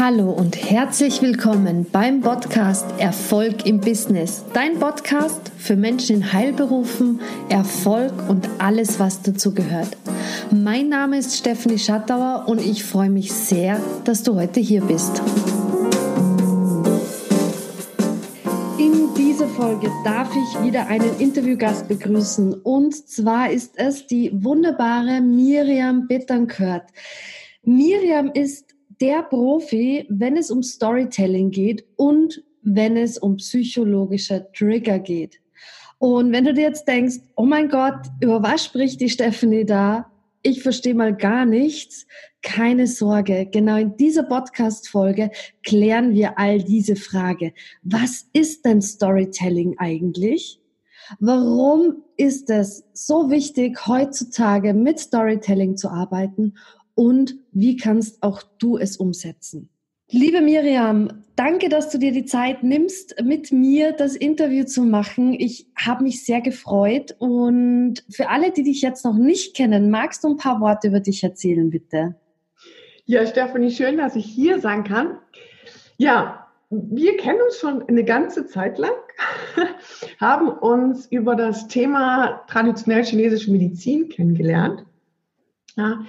Hallo und herzlich willkommen beim Podcast Erfolg im Business. Dein Podcast für Menschen in Heilberufen, Erfolg und alles, was dazu gehört. Mein Name ist Stephanie Schattauer und ich freue mich sehr, dass du heute hier bist. In dieser Folge darf ich wieder einen Interviewgast begrüßen und zwar ist es die wunderbare Miriam Betancourt. Miriam ist der Profi, wenn es um Storytelling geht und wenn es um psychologische Trigger geht. Und wenn du dir jetzt denkst, oh mein Gott, über was spricht die Stephanie da? Ich verstehe mal gar nichts. Keine Sorge, genau in dieser Podcast-Folge klären wir all diese Frage. Was ist denn Storytelling eigentlich? Warum ist es so wichtig, heutzutage mit Storytelling zu arbeiten? Und wie kannst auch du es umsetzen? Liebe Miriam, danke, dass du dir die Zeit nimmst, mit mir das Interview zu machen. Ich habe mich sehr gefreut und für alle, die dich jetzt noch nicht kennen, magst du ein paar Worte über dich erzählen, bitte? Ja, Stefanie, schön, dass ich hier sein kann. Ja, wir kennen uns schon eine ganze Zeit lang, haben uns über das Thema traditionell chinesische Medizin kennengelernt. Ja,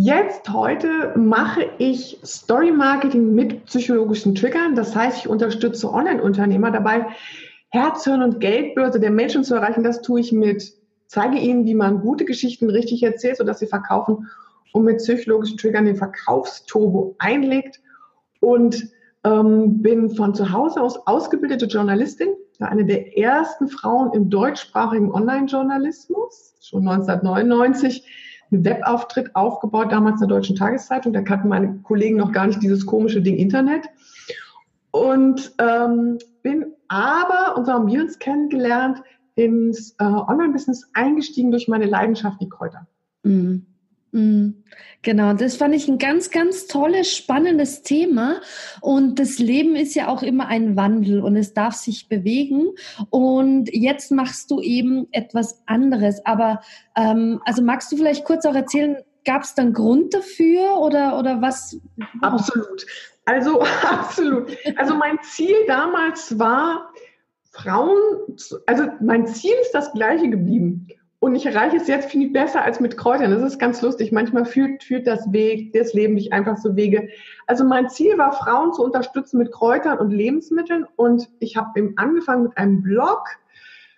Jetzt heute mache ich Story Marketing mit psychologischen Triggern. Das heißt, ich unterstütze Online-Unternehmer dabei, Herz, Hirn und Geldbörse der Menschen zu erreichen. Das tue ich mit, zeige ihnen, wie man gute Geschichten richtig erzählt, sodass sie verkaufen und mit psychologischen Triggern den Verkaufsturbo einlegt und ähm, bin von zu Hause aus ausgebildete Journalistin, eine der ersten Frauen im deutschsprachigen Online-Journalismus, schon 1999 einen Webauftritt aufgebaut, damals in der Deutschen Tageszeitung. Da kannten meine Kollegen noch gar nicht dieses komische Ding Internet. Und ähm, bin aber, und so haben wir uns kennengelernt, ins äh, Online-Business eingestiegen durch meine Leidenschaft, die Kräuter. Mhm. Mhm. Genau, das fand ich ein ganz, ganz tolles, spannendes Thema. Und das Leben ist ja auch immer ein Wandel und es darf sich bewegen. Und jetzt machst du eben etwas anderes. Aber ähm, also magst du vielleicht kurz auch erzählen, gab es dann Grund dafür oder, oder was? Absolut. Also absolut. Also mein Ziel damals war, Frauen, also mein Ziel ist das gleiche geblieben. Und ich erreiche es jetzt viel besser als mit Kräutern. Das ist ganz lustig. Manchmal führt, führt das Weg, das Leben nicht einfach so Wege. Also mein Ziel war, Frauen zu unterstützen mit Kräutern und Lebensmitteln. Und ich habe angefangen mit einem Blog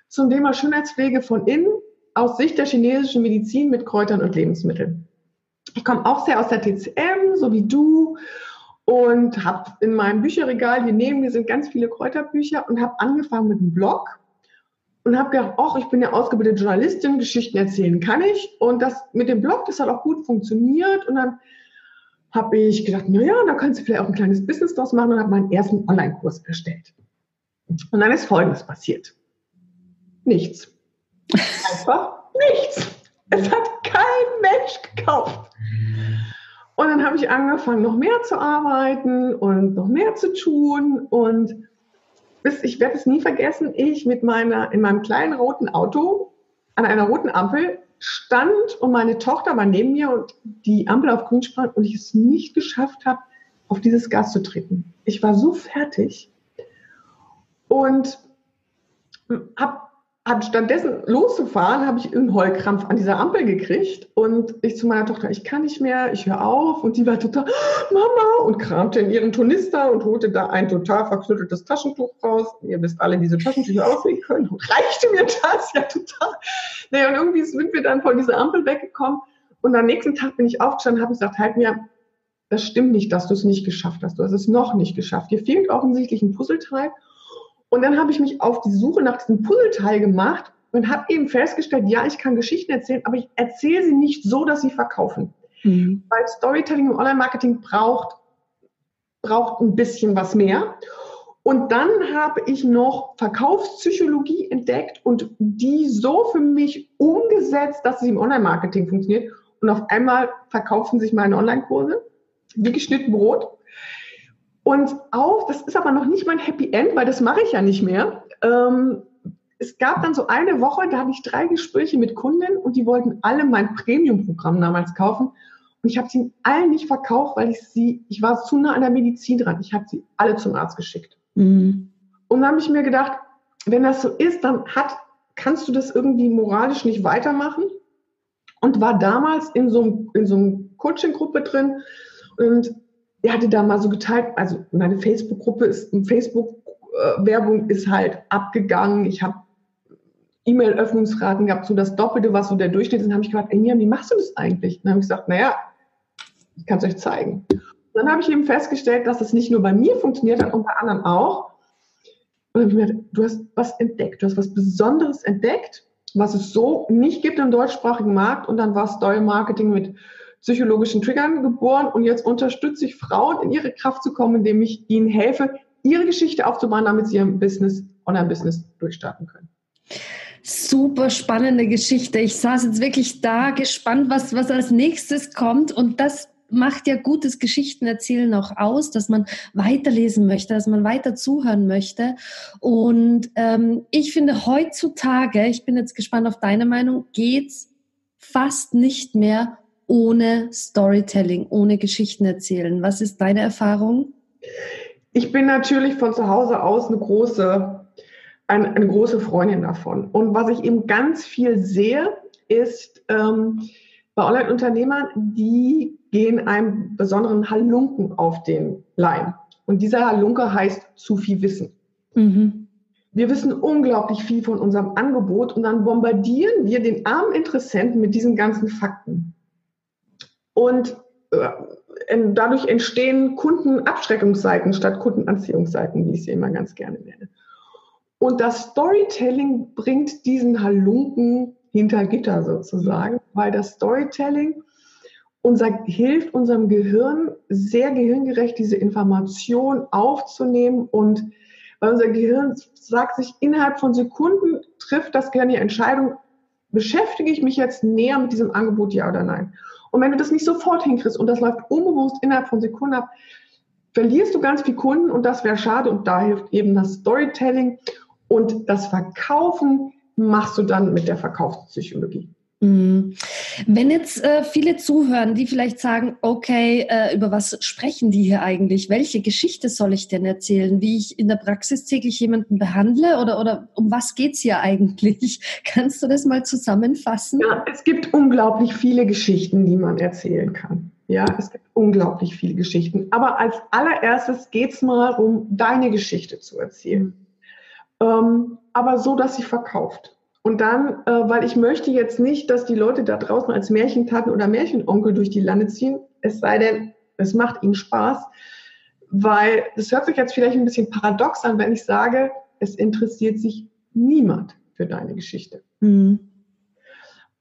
zum Thema Schönheitspflege von innen aus Sicht der chinesischen Medizin mit Kräutern und Lebensmitteln. Ich komme auch sehr aus der TCM, so wie du, und habe in meinem Bücherregal hier neben mir sind ganz viele Kräuterbücher und habe angefangen mit einem Blog und habe gedacht, ach, ich bin ja ausgebildete Journalistin, Geschichten erzählen kann ich. Und das mit dem Blog, das hat auch gut funktioniert. Und dann habe ich gedacht, naja, da kannst du vielleicht auch ein kleines Business draus machen und habe meinen ersten Online-Kurs erstellt. Und dann ist Folgendes passiert. Nichts. Einfach nichts. Es hat kein Mensch gekauft. Und dann habe ich angefangen, noch mehr zu arbeiten und noch mehr zu tun und bis, ich werde es nie vergessen, ich mit meiner, in meinem kleinen roten Auto an einer roten Ampel stand und meine Tochter war neben mir und die Ampel auf grün sprang und ich es nicht geschafft habe, auf dieses Gas zu treten. Ich war so fertig und habe anstatt dessen loszufahren, habe ich einen Heulkrampf an dieser Ampel gekriegt und ich zu meiner Tochter, ich kann nicht mehr, ich höre auf und die war total, Mama, und kramte in ihren Tornister und holte da ein total verknütteltes Taschentuch raus. Ihr wisst alle, wie diese Taschentücher aussehen können und reichte mir das ja total. Naja, und irgendwie sind wir dann von dieser Ampel weggekommen und am nächsten Tag bin ich aufgestanden und habe gesagt, halt mir, das stimmt nicht, dass du es nicht geschafft hast. Du hast es noch nicht geschafft. Dir fehlt offensichtlich ein Puzzleteil und dann habe ich mich auf die Suche nach diesem Puzzleteil gemacht und habe eben festgestellt, ja, ich kann Geschichten erzählen, aber ich erzähle sie nicht so, dass sie verkaufen. Mhm. Weil Storytelling im Online-Marketing braucht, braucht ein bisschen was mehr. Und dann habe ich noch Verkaufspsychologie entdeckt und die so für mich umgesetzt, dass sie im Online-Marketing funktioniert. Und auf einmal verkaufen sich meine Online-Kurse wie geschnitten Brot. Und auch, das ist aber noch nicht mein Happy End, weil das mache ich ja nicht mehr. Ähm, es gab dann so eine Woche, da hatte ich drei Gespräche mit Kunden und die wollten alle mein Premium-Programm damals kaufen. Und ich habe sie allen nicht verkauft, weil ich sie, ich war zu nah an der Medizin dran. Ich habe sie alle zum Arzt geschickt. Mhm. Und dann habe ich mir gedacht, wenn das so ist, dann hat, kannst du das irgendwie moralisch nicht weitermachen. Und war damals in so, einem, in so einer Coaching-Gruppe drin und er hatte da mal so geteilt, also meine Facebook-Gruppe ist, Facebook-Werbung ist halt abgegangen. Ich habe E-Mail-Öffnungsraten gehabt, so das Doppelte, was so der Durchschnitt ist. Und habe ich gefragt, Emilia, wie machst du das eigentlich? Dann habe ich gesagt, naja, ich kann es euch zeigen. Und dann habe ich eben festgestellt, dass es nicht nur bei mir funktioniert, sondern bei anderen auch. Und dann habe ich mir gedacht, du hast was entdeckt, du hast was Besonderes entdeckt, was es so nicht gibt im deutschsprachigen Markt. Und dann war Story Marketing mit psychologischen Triggern geboren. Und jetzt unterstütze ich Frauen, in ihre Kraft zu kommen, indem ich ihnen helfe, ihre Geschichte aufzubauen, damit sie ihr Business, Online-Business durchstarten können. Super spannende Geschichte. Ich saß jetzt wirklich da gespannt, was, was als nächstes kommt. Und das macht ja gutes Geschichtenerzählen auch aus, dass man weiterlesen möchte, dass man weiter zuhören möchte. Und ähm, ich finde heutzutage, ich bin jetzt gespannt auf deine Meinung, geht's fast nicht mehr ohne Storytelling, ohne Geschichten erzählen. Was ist deine Erfahrung? Ich bin natürlich von zu Hause aus eine große, eine, eine große Freundin davon. Und was ich eben ganz viel sehe, ist ähm, bei Online-Unternehmern, die gehen einem besonderen Halunken auf den Leim. Und dieser Halunke heißt zu viel Wissen. Mhm. Wir wissen unglaublich viel von unserem Angebot und dann bombardieren wir den armen Interessenten mit diesen ganzen Fakten. Und äh, dadurch entstehen Kundenabschreckungsseiten statt Kundenanziehungsseiten, wie ich sie immer ganz gerne nenne. Und das Storytelling bringt diesen Halunken hinter Gitter sozusagen, weil das Storytelling unser, hilft unserem Gehirn sehr gehirngerecht diese Information aufzunehmen und weil unser Gehirn sagt sich innerhalb von Sekunden trifft das Gehirn die Entscheidung, beschäftige ich mich jetzt näher mit diesem Angebot, ja oder nein. Und wenn du das nicht sofort hinkriegst und das läuft unbewusst innerhalb von Sekunden ab, verlierst du ganz viel Kunden und das wäre schade. Und da hilft eben das Storytelling und das Verkaufen machst du dann mit der Verkaufspsychologie. Mhm. Wenn jetzt äh, viele zuhören, die vielleicht sagen, okay, äh, über was sprechen die hier eigentlich? Welche Geschichte soll ich denn erzählen? Wie ich in der Praxis täglich jemanden behandle oder, oder um was geht es hier eigentlich? Kannst du das mal zusammenfassen? Ja, es gibt unglaublich viele Geschichten, die man erzählen kann. Ja, es gibt unglaublich viele Geschichten. Aber als allererstes geht es mal um deine Geschichte zu erzählen. Ähm, aber so, dass sie verkauft. Und dann, äh, weil ich möchte jetzt nicht, dass die Leute da draußen als Märchentaten oder Märchenonkel durch die Lande ziehen, es sei denn, es macht ihnen Spaß, weil es hört sich jetzt vielleicht ein bisschen paradox an, wenn ich sage, es interessiert sich niemand für deine Geschichte. Mhm.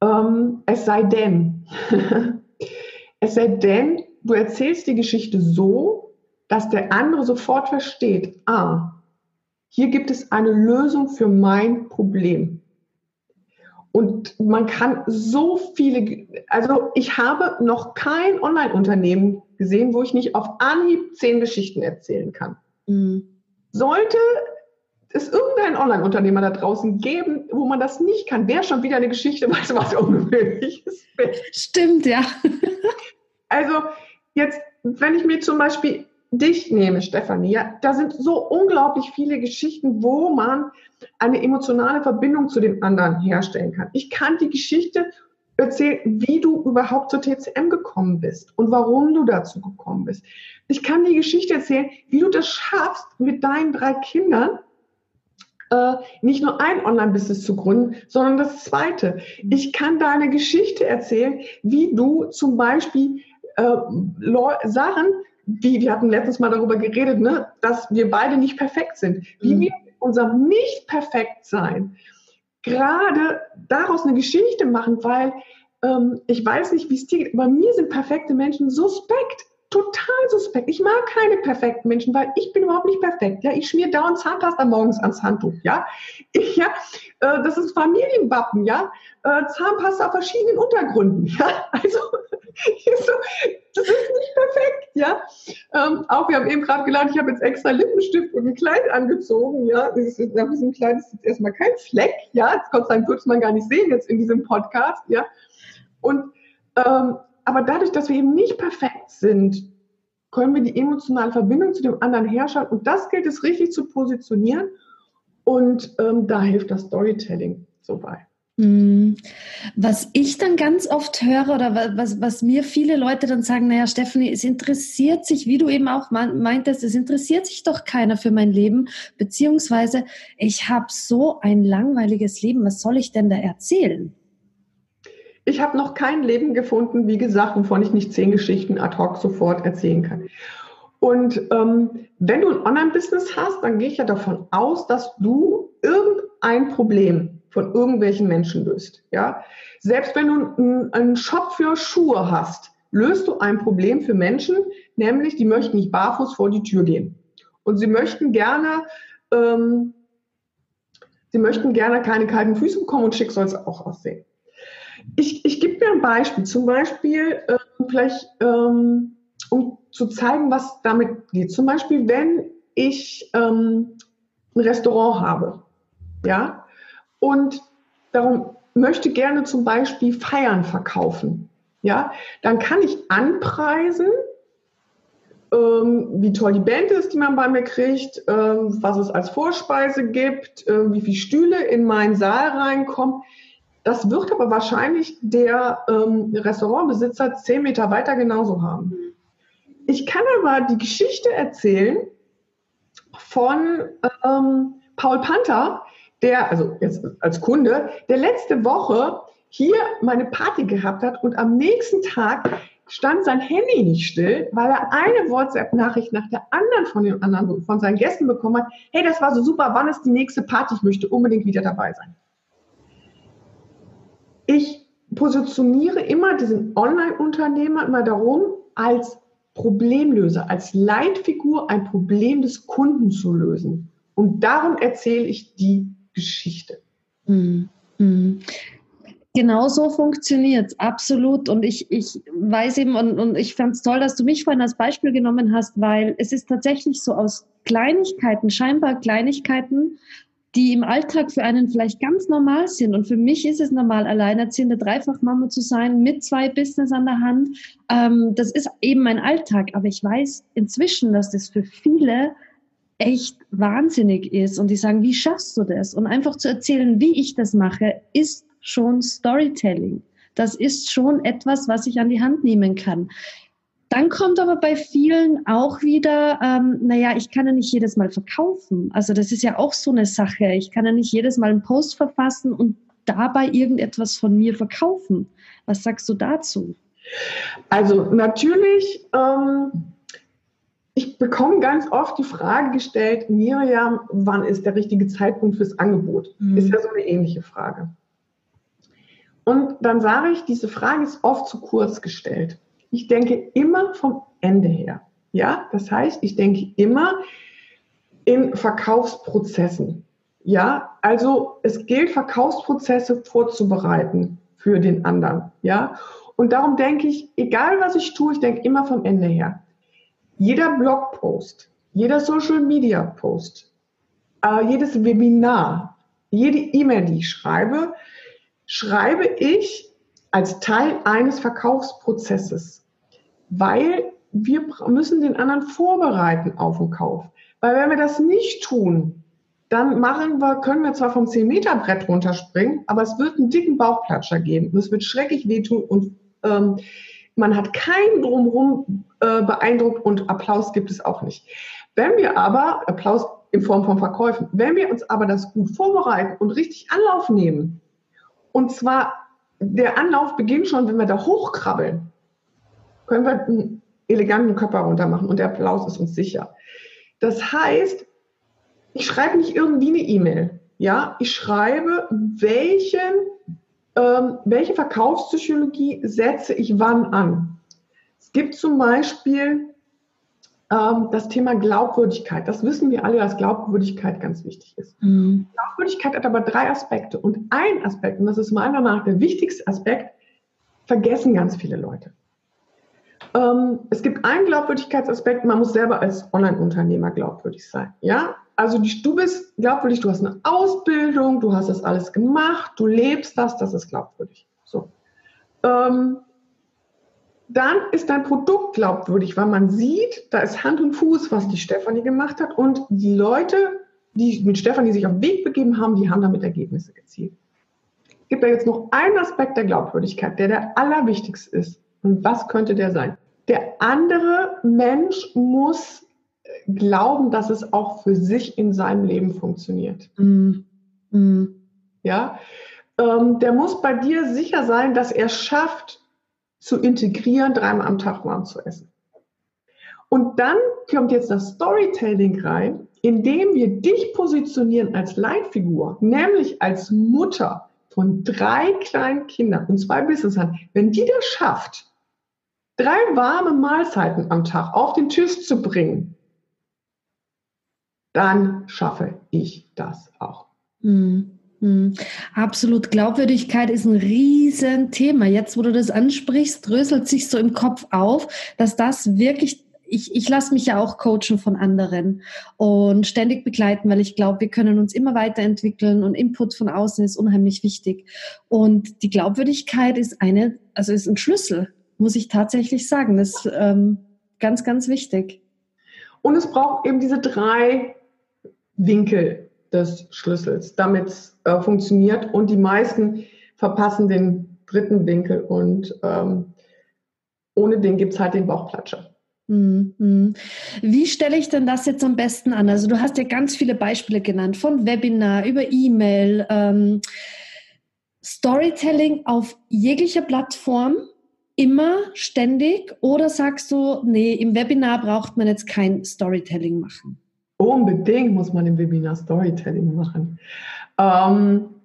Ähm, es sei denn, es sei denn, du erzählst die Geschichte so, dass der andere sofort versteht, ah, hier gibt es eine Lösung für mein Problem. Und man kann so viele, also ich habe noch kein Online-Unternehmen gesehen, wo ich nicht auf Anhieb zehn Geschichten erzählen kann. Mhm. Sollte es irgendein Online-Unternehmer da draußen geben, wo man das nicht kann, wäre schon wieder eine Geschichte, weißt du, was ungewöhnliches Stimmt, ja. also jetzt, wenn ich mir zum Beispiel dich nehme, Stefanie, ja, da sind so unglaublich viele Geschichten, wo man eine emotionale Verbindung zu den anderen herstellen kann. Ich kann die Geschichte erzählen, wie du überhaupt zur TCM gekommen bist und warum du dazu gekommen bist. Ich kann die Geschichte erzählen, wie du das schaffst, mit deinen drei Kindern äh, nicht nur ein Online-Business zu gründen, sondern das zweite. Ich kann deine Geschichte erzählen, wie du zum Beispiel äh, Sachen wie, wir hatten letztens mal darüber geredet, ne, dass wir beide nicht perfekt sind. Wie mhm. wir unserem Nicht-Perfekt-Sein gerade daraus eine Geschichte machen, weil ähm, ich weiß nicht, wie es dir geht, aber mir sind perfekte Menschen suspekt total suspekt. Ich mag keine perfekten Menschen, weil ich bin überhaupt nicht perfekt. Ja, ich schmier dauernd Zahnpasta morgens ans Handtuch. Ja, ich, ja, äh, das ist Familienwappen. Ja, äh, Zahnpasta auf verschiedenen Untergründen. Ja, also so, das ist nicht perfekt. Ja, ähm, auch wir haben eben gerade gelernt, ich habe jetzt extra Lippenstift und ein Kleid angezogen. Ja, ist, auf diesem Kleid ist jetzt erstmal kein Fleck. Ja, das Gott sei Dank wird man gar nicht sehen jetzt in diesem Podcast. Ja, und ähm, Aber dadurch, dass wir eben nicht perfekt sind, können wir die emotionale Verbindung zu dem anderen herstellen. Und das gilt es richtig zu positionieren. Und ähm, da hilft das Storytelling so bei. Mhm. Was ich dann ganz oft höre oder was, was mir viele Leute dann sagen, naja, Stephanie, es interessiert sich, wie du eben auch meintest, es interessiert sich doch keiner für mein Leben, beziehungsweise ich habe so ein langweiliges Leben, was soll ich denn da erzählen? Ich habe noch kein Leben gefunden, wie gesagt, wovon ich nicht zehn Geschichten ad hoc sofort erzählen kann. Und ähm, wenn du ein Online-Business hast, dann gehe ich ja davon aus, dass du irgendein Problem von irgendwelchen Menschen löst. Ja? Selbst wenn du einen Shop für Schuhe hast, löst du ein Problem für Menschen, nämlich die möchten nicht barfuß vor die Tür gehen. Und sie möchten gerne, ähm, sie möchten gerne keine kalten Füße bekommen und schick soll es auch aussehen. Ich, ich gebe mir ein Beispiel, zum Beispiel äh, vielleicht, ähm, um zu zeigen, was damit geht. Zum Beispiel, wenn ich ähm, ein Restaurant habe, ja, und darum möchte gerne zum Beispiel Feiern verkaufen, ja, dann kann ich anpreisen, ähm, wie toll die Band ist, die man bei mir kriegt, ähm, was es als Vorspeise gibt, äh, wie viele Stühle in meinen Saal reinkommen. Das wird aber wahrscheinlich der ähm, Restaurantbesitzer zehn Meter weiter genauso haben. Ich kann aber die Geschichte erzählen von ähm, Paul Panther, der, also jetzt als Kunde, der letzte Woche hier meine Party gehabt hat und am nächsten Tag stand sein Handy nicht still, weil er eine WhatsApp-Nachricht nach der anderen von den anderen, von seinen Gästen bekommen hat. Hey, das war so super, wann ist die nächste Party? Ich möchte unbedingt wieder dabei sein. Ich positioniere immer diesen Online-Unternehmer immer darum, als Problemlöser, als Leitfigur ein Problem des Kunden zu lösen. Und darum erzähle ich die Geschichte. Mhm. Mhm. Genau so funktioniert es, absolut. Und ich, ich weiß eben, und, und ich fand es toll, dass du mich vorhin als Beispiel genommen hast, weil es ist tatsächlich so aus Kleinigkeiten, scheinbar Kleinigkeiten, die im Alltag für einen vielleicht ganz normal sind. Und für mich ist es normal, alleinerziehende Dreifachmama zu sein, mit zwei Business an der Hand. Ähm, das ist eben mein Alltag. Aber ich weiß inzwischen, dass das für viele echt wahnsinnig ist und die sagen, wie schaffst du das? Und einfach zu erzählen, wie ich das mache, ist schon Storytelling. Das ist schon etwas, was ich an die Hand nehmen kann. Dann kommt aber bei vielen auch wieder, ähm, naja, ich kann ja nicht jedes Mal verkaufen. Also das ist ja auch so eine Sache. Ich kann ja nicht jedes Mal einen Post verfassen und dabei irgendetwas von mir verkaufen. Was sagst du dazu? Also natürlich ähm, ich bekomme ganz oft die Frage gestellt, Miriam, wann ist der richtige Zeitpunkt fürs Angebot? Mhm. Ist ja so eine ähnliche Frage. Und dann sage ich, diese Frage ist oft zu kurz gestellt. Ich denke immer vom Ende her. Ja, das heißt, ich denke immer in Verkaufsprozessen. Ja, also es gilt, Verkaufsprozesse vorzubereiten für den anderen. Ja, und darum denke ich, egal was ich tue, ich denke immer vom Ende her jeder Blogpost, jeder Social Media Post, äh, jedes Webinar, jede E-Mail, die ich schreibe, schreibe ich als Teil eines Verkaufsprozesses, weil wir müssen den anderen vorbereiten auf den Kauf. Weil wenn wir das nicht tun, dann machen wir, können wir zwar vom 10-Meter-Brett runterspringen, aber es wird einen dicken Bauchplatscher geben. Und es wird schrecklich wehtun und ähm, man hat keinen drumherum äh, beeindruckt und Applaus gibt es auch nicht. Wenn wir aber, Applaus in Form von Verkäufen, wenn wir uns aber das gut vorbereiten und richtig Anlauf nehmen, und zwar der Anlauf beginnt schon, wenn wir da hochkrabbeln, können wir einen eleganten Körper runter machen und der Applaus ist uns sicher. Das heißt, ich schreibe nicht irgendwie eine E-Mail. Ja, ich schreibe, welchen ähm, welche Verkaufspsychologie setze ich wann an? Es gibt zum Beispiel ähm, das Thema Glaubwürdigkeit. Das wissen wir alle, dass Glaubwürdigkeit ganz wichtig ist. Mhm. Glaubwürdigkeit hat aber drei Aspekte. Und ein Aspekt, und das ist meiner Meinung nach der wichtigste Aspekt, vergessen ganz viele Leute. Ähm, es gibt einen Glaubwürdigkeitsaspekt, man muss selber als Online-Unternehmer glaubwürdig sein. Ja, also du bist glaubwürdig, du hast eine Ausbildung, du hast das alles gemacht, du lebst das, das ist glaubwürdig. So. Ähm, dann ist dein Produkt glaubwürdig, weil man sieht, da ist Hand und Fuß, was die Stefanie gemacht hat. Und die Leute, die mit Stefanie sich auf den Weg begeben haben, die haben damit Ergebnisse gezielt. Es gibt da jetzt noch einen Aspekt der Glaubwürdigkeit, der der allerwichtigste ist. Und was könnte der sein? Der andere Mensch muss glauben, dass es auch für sich in seinem Leben funktioniert. Mm. Mm. Ja, ähm, der muss bei dir sicher sein, dass er schafft, zu integrieren, dreimal am Tag warm zu essen. Und dann kommt jetzt das Storytelling rein, indem wir dich positionieren als Leitfigur, nämlich als Mutter von drei kleinen Kindern und zwei Businessern. Wenn die das schafft, drei warme Mahlzeiten am Tag auf den Tisch zu bringen, dann schaffe ich das auch. Mhm. Mhm. Absolut. Glaubwürdigkeit ist ein Riesenthema. Jetzt, wo du das ansprichst, dröselt sich so im Kopf auf, dass das wirklich ich, ich lasse mich ja auch coachen von anderen und ständig begleiten, weil ich glaube, wir können uns immer weiterentwickeln und Input von außen ist unheimlich wichtig. Und die Glaubwürdigkeit ist eine, also ist ein Schlüssel, muss ich tatsächlich sagen. Das ist ähm, ganz, ganz wichtig. Und es braucht eben diese drei Winkel des Schlüssels, damit es äh, funktioniert. Und die meisten verpassen den dritten Winkel und ähm, ohne den gibt es halt den Bauchplatscher. Mhm. Wie stelle ich denn das jetzt am besten an? Also du hast ja ganz viele Beispiele genannt, von Webinar über E-Mail, ähm, Storytelling auf jeglicher Plattform, immer ständig oder sagst du, nee, im Webinar braucht man jetzt kein Storytelling machen? Unbedingt muss man im Webinar Storytelling machen. Ähm,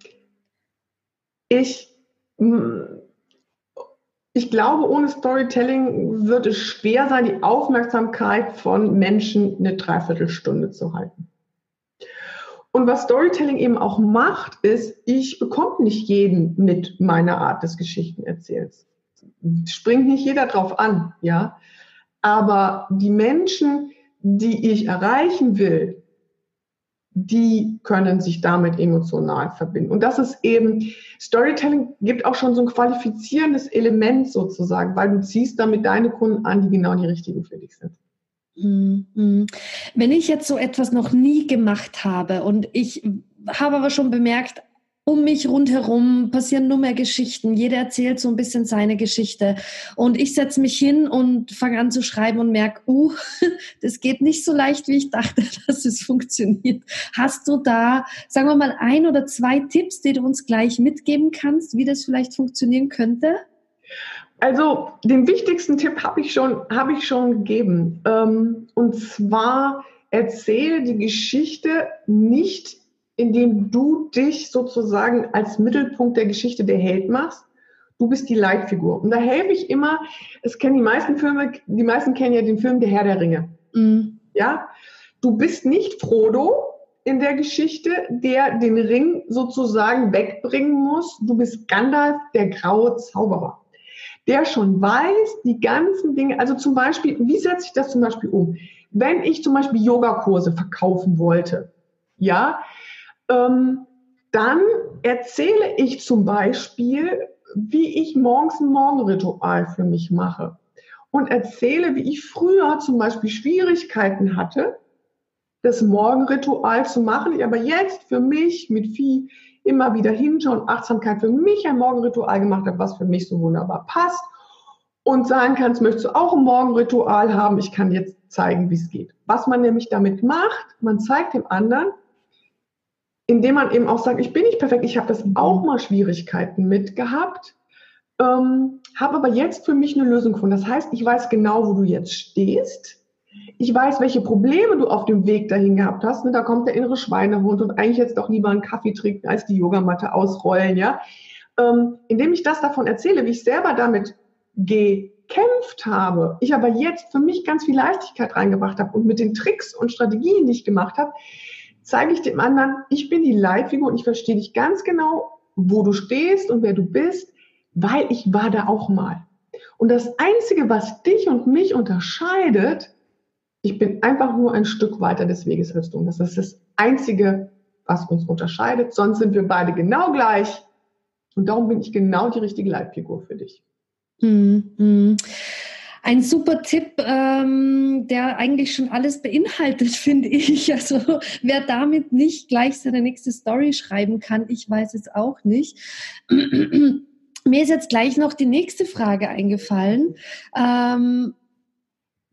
ich, ich glaube, ohne Storytelling wird es schwer sein, die Aufmerksamkeit von Menschen eine Dreiviertelstunde zu halten. Und was Storytelling eben auch macht, ist, ich bekomme nicht jeden mit meiner Art des Geschichtenerzählens. Springt nicht jeder drauf an, ja. Aber die Menschen, die ich erreichen will, die können sich damit emotional verbinden. Und das ist eben, Storytelling gibt auch schon so ein qualifizierendes Element sozusagen, weil du ziehst damit deine Kunden an, die genau die richtigen für dich sind. Mhm. Wenn ich jetzt so etwas noch nie gemacht habe und ich habe aber schon bemerkt, um mich rundherum passieren nur mehr Geschichten. Jeder erzählt so ein bisschen seine Geschichte. Und ich setze mich hin und fange an zu schreiben und merke, uh, das geht nicht so leicht, wie ich dachte, dass es funktioniert. Hast du da, sagen wir mal, ein oder zwei Tipps, die du uns gleich mitgeben kannst, wie das vielleicht funktionieren könnte? Also den wichtigsten Tipp habe ich schon, habe ich schon gegeben. Ähm, und zwar erzähle die Geschichte nicht indem du dich sozusagen als Mittelpunkt der Geschichte der Held machst. Du bist die Leitfigur. Und da helfe ich immer, es kennen die meisten Filme, die meisten kennen ja den Film Der Herr der Ringe. Mhm. Ja? Du bist nicht Frodo in der Geschichte, der den Ring sozusagen wegbringen muss. Du bist Gandalf, der graue Zauberer. Der schon weiß, die ganzen Dinge, also zum Beispiel, wie setze ich das zum Beispiel um? Wenn ich zum Beispiel Yogakurse verkaufen wollte, ja, ähm, dann erzähle ich zum Beispiel, wie ich morgens ein Morgenritual für mich mache und erzähle, wie ich früher zum Beispiel Schwierigkeiten hatte, das Morgenritual zu machen, ich aber jetzt für mich mit viel immer wieder hinschauen, Achtsamkeit für mich ein Morgenritual gemacht habe, was für mich so wunderbar passt und sagen kannst, möchtest du auch ein Morgenritual haben? Ich kann jetzt zeigen, wie es geht. Was man nämlich damit macht, man zeigt dem anderen, indem man eben auch sagt, ich bin nicht perfekt, ich habe das auch mal Schwierigkeiten mit gehabt, ähm, habe aber jetzt für mich eine Lösung gefunden. Das heißt, ich weiß genau, wo du jetzt stehst. Ich weiß, welche Probleme du auf dem Weg dahin gehabt hast. Ne, da kommt der innere Schweinehund und eigentlich jetzt doch lieber einen Kaffee trinken als die Yogamatte ausrollen. Ja, ähm, indem ich das davon erzähle, wie ich selber damit gekämpft habe, ich aber jetzt für mich ganz viel Leichtigkeit reingebracht habe und mit den Tricks und Strategien, die ich gemacht habe, zeige ich dem anderen, ich bin die Leitfigur und ich verstehe dich ganz genau, wo du stehst und wer du bist, weil ich war da auch mal. Und das Einzige, was dich und mich unterscheidet, ich bin einfach nur ein Stück weiter des Weges als du. Das ist das Einzige, was uns unterscheidet. Sonst sind wir beide genau gleich. Und darum bin ich genau die richtige Leitfigur für dich. Mhm. Ein super Tipp, ähm, der eigentlich schon alles beinhaltet, finde ich. Also wer damit nicht gleich seine nächste Story schreiben kann, ich weiß es auch nicht. Mir ist jetzt gleich noch die nächste Frage eingefallen. Ähm,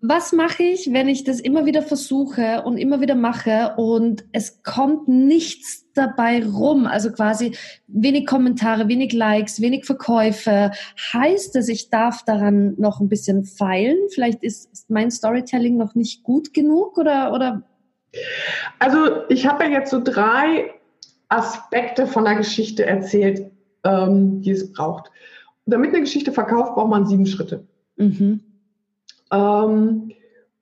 was mache ich, wenn ich das immer wieder versuche und immer wieder mache und es kommt nichts dabei rum? Also quasi wenig Kommentare, wenig Likes, wenig Verkäufe. Heißt das, ich darf daran noch ein bisschen feilen? Vielleicht ist mein Storytelling noch nicht gut genug oder, oder? Also ich habe ja jetzt so drei Aspekte von der Geschichte erzählt, ähm, die es braucht. damit eine Geschichte verkauft, braucht man sieben Schritte. Mhm. Ähm,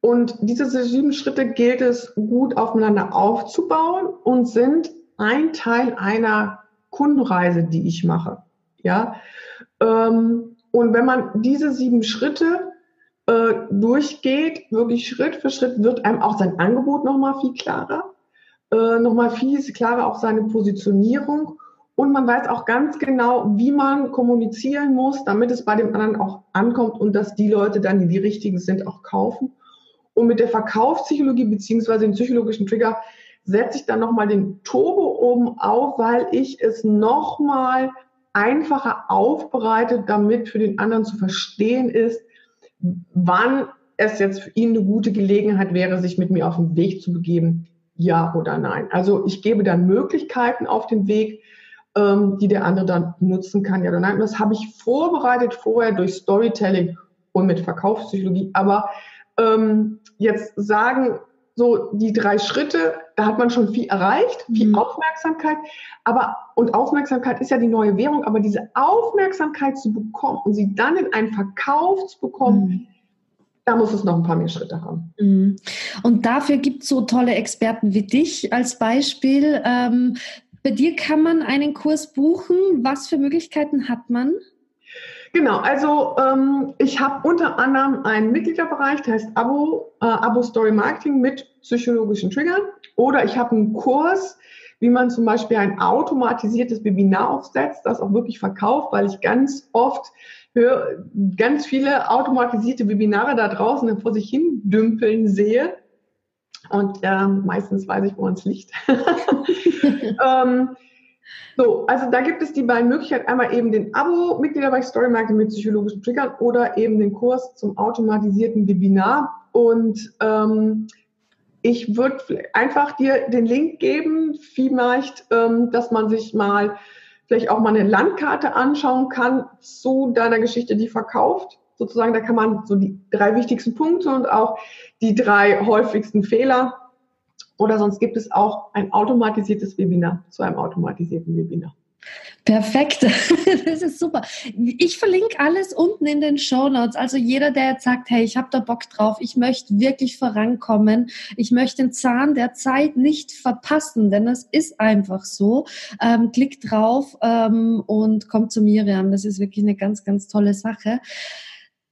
und diese sieben Schritte gilt es gut aufeinander aufzubauen und sind ein Teil einer Kundenreise, die ich mache. Ja. Ähm, und wenn man diese sieben Schritte äh, durchgeht, wirklich Schritt für Schritt, wird einem auch sein Angebot nochmal viel klarer, äh, nochmal viel klarer auch seine Positionierung und man weiß auch ganz genau, wie man kommunizieren muss, damit es bei dem anderen auch ankommt und dass die Leute dann, die die richtigen sind, auch kaufen. Und mit der Verkaufspsychologie beziehungsweise den psychologischen Trigger setze ich dann nochmal den Turbo oben auf, weil ich es nochmal einfacher aufbereite, damit für den anderen zu verstehen ist, wann es jetzt für ihn eine gute Gelegenheit wäre, sich mit mir auf den Weg zu begeben, ja oder nein. Also ich gebe dann Möglichkeiten auf den Weg, ähm, die der andere dann nutzen kann. Ja oder nein. Das habe ich vorbereitet vorher durch Storytelling und mit Verkaufspsychologie. Aber ähm, jetzt sagen so die drei Schritte, da hat man schon viel erreicht, viel mhm. Aufmerksamkeit. Aber und Aufmerksamkeit ist ja die neue Währung. Aber diese Aufmerksamkeit zu bekommen und sie dann in einen Verkauf zu bekommen. Mhm da muss es noch ein paar mehr Schritte haben. Mhm. Und dafür gibt es so tolle Experten wie dich als Beispiel. Ähm, bei dir kann man einen Kurs buchen. Was für Möglichkeiten hat man? Genau, also ähm, ich habe unter anderem einen Mitgliederbereich, der heißt Abo, äh, Abo Story Marketing mit psychologischen Triggern. Oder ich habe einen Kurs, wie man zum Beispiel ein automatisiertes Webinar aufsetzt, das auch wirklich verkauft, weil ich ganz oft höre, ganz viele automatisierte Webinare da draußen vor sich hin dümpeln sehe und äh, meistens weiß ich, wo es liegt. ähm, so, also da gibt es die beiden Möglichkeiten. Einmal eben den Abo-Mitglieder bei Story Marketing mit psychologischen Triggern oder eben den Kurs zum automatisierten Webinar. Und ähm, ich würde einfach dir den Link geben, vielleicht, ähm, dass man sich mal vielleicht auch mal eine Landkarte anschauen kann zu deiner Geschichte, die verkauft sozusagen, da kann man so die drei wichtigsten Punkte und auch die drei häufigsten Fehler oder sonst gibt es auch ein automatisiertes Webinar zu einem automatisierten Webinar. Perfekt, das ist super. Ich verlinke alles unten in den Show Notes. Also jeder, der jetzt sagt, hey, ich habe da Bock drauf, ich möchte wirklich vorankommen, ich möchte den Zahn der Zeit nicht verpassen, denn das ist einfach so. Ähm, klickt drauf ähm, und kommt zu Miriam. Das ist wirklich eine ganz, ganz tolle Sache.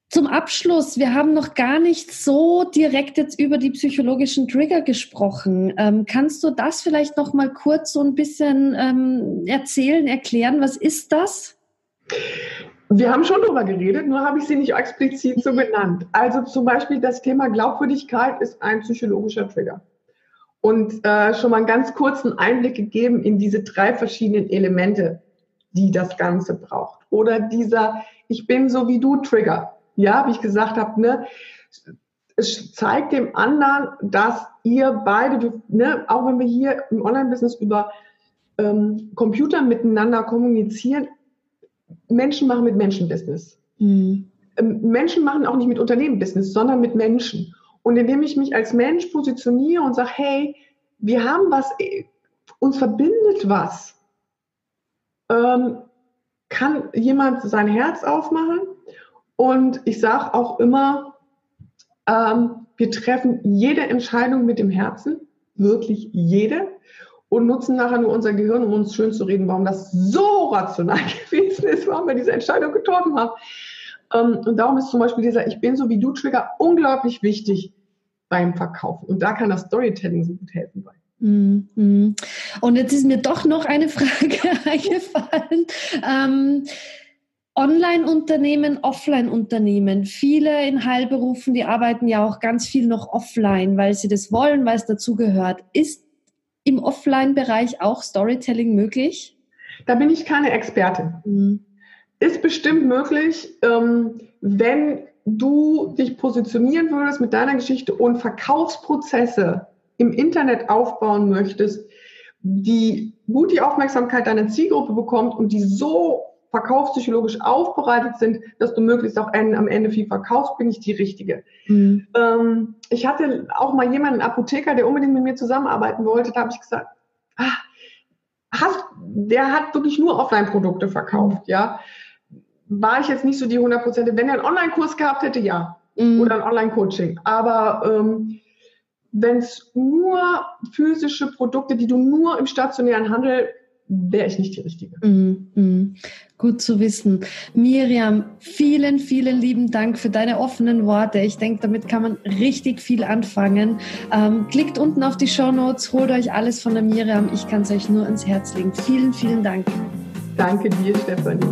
Zum Abschluss, wir haben noch gar nicht so direkt jetzt über die psychologischen Trigger gesprochen. Ähm, kannst du das vielleicht noch mal kurz so ein bisschen ähm, erzählen, erklären? Was ist das? Wir haben schon darüber geredet, nur habe ich sie nicht explizit so genannt. Also zum Beispiel das Thema Glaubwürdigkeit ist ein psychologischer Trigger. Und äh, schon mal einen ganz kurzen Einblick gegeben in diese drei verschiedenen Elemente, die das Ganze braucht. Oder dieser Ich bin so wie du Trigger ja, wie ich gesagt habe, ne, es zeigt dem anderen, dass ihr beide, ne, auch wenn wir hier im Online-Business über ähm, Computer miteinander kommunizieren, Menschen machen mit Menschen Business. Mhm. Ähm, Menschen machen auch nicht mit Unternehmen Business, sondern mit Menschen. Und indem ich mich als Mensch positioniere und sage, hey, wir haben was, äh, uns verbindet was, ähm, kann jemand sein Herz aufmachen und ich sage auch immer, ähm, wir treffen jede Entscheidung mit dem Herzen, wirklich jede, und nutzen nachher nur unser Gehirn, um uns schön zu reden, warum das so rational gewesen ist, warum wir diese Entscheidung getroffen haben. Ähm, und darum ist zum Beispiel dieser Ich bin so wie du Trigger unglaublich wichtig beim Verkaufen. Und da kann das Storytelling so gut helfen bei. Mhm. Und jetzt ist mir doch noch eine Frage eingefallen. Ähm, Online-Unternehmen, Offline-Unternehmen. Viele in Heilberufen, die arbeiten ja auch ganz viel noch offline, weil sie das wollen, weil es dazugehört. Ist im Offline-Bereich auch Storytelling möglich? Da bin ich keine Expertin. Mhm. Ist bestimmt möglich, ähm, wenn du dich positionieren würdest mit deiner Geschichte und Verkaufsprozesse im Internet aufbauen möchtest, die gut die Aufmerksamkeit deiner Zielgruppe bekommt und die so verkaufspsychologisch aufbereitet sind, dass du möglichst auch am Ende viel verkaufst, bin ich die Richtige. Mhm. Ähm, ich hatte auch mal jemanden, einen Apotheker, der unbedingt mit mir zusammenarbeiten wollte, da habe ich gesagt, ah, hast, der hat wirklich nur Offline-Produkte verkauft, ja. War ich jetzt nicht so die 100 Prozent. Wenn er einen Online-Kurs gehabt hätte, ja. Mhm. Oder ein Online-Coaching. Aber ähm, wenn es nur physische Produkte, die du nur im stationären Handel wäre ich nicht die Richtige. Mm, mm. Gut zu wissen. Miriam, vielen, vielen lieben Dank für deine offenen Worte. Ich denke, damit kann man richtig viel anfangen. Ähm, klickt unten auf die Show Notes, holt euch alles von der Miriam. Ich kann es euch nur ans Herz legen. Vielen, vielen Dank. Danke dir, Stefanie.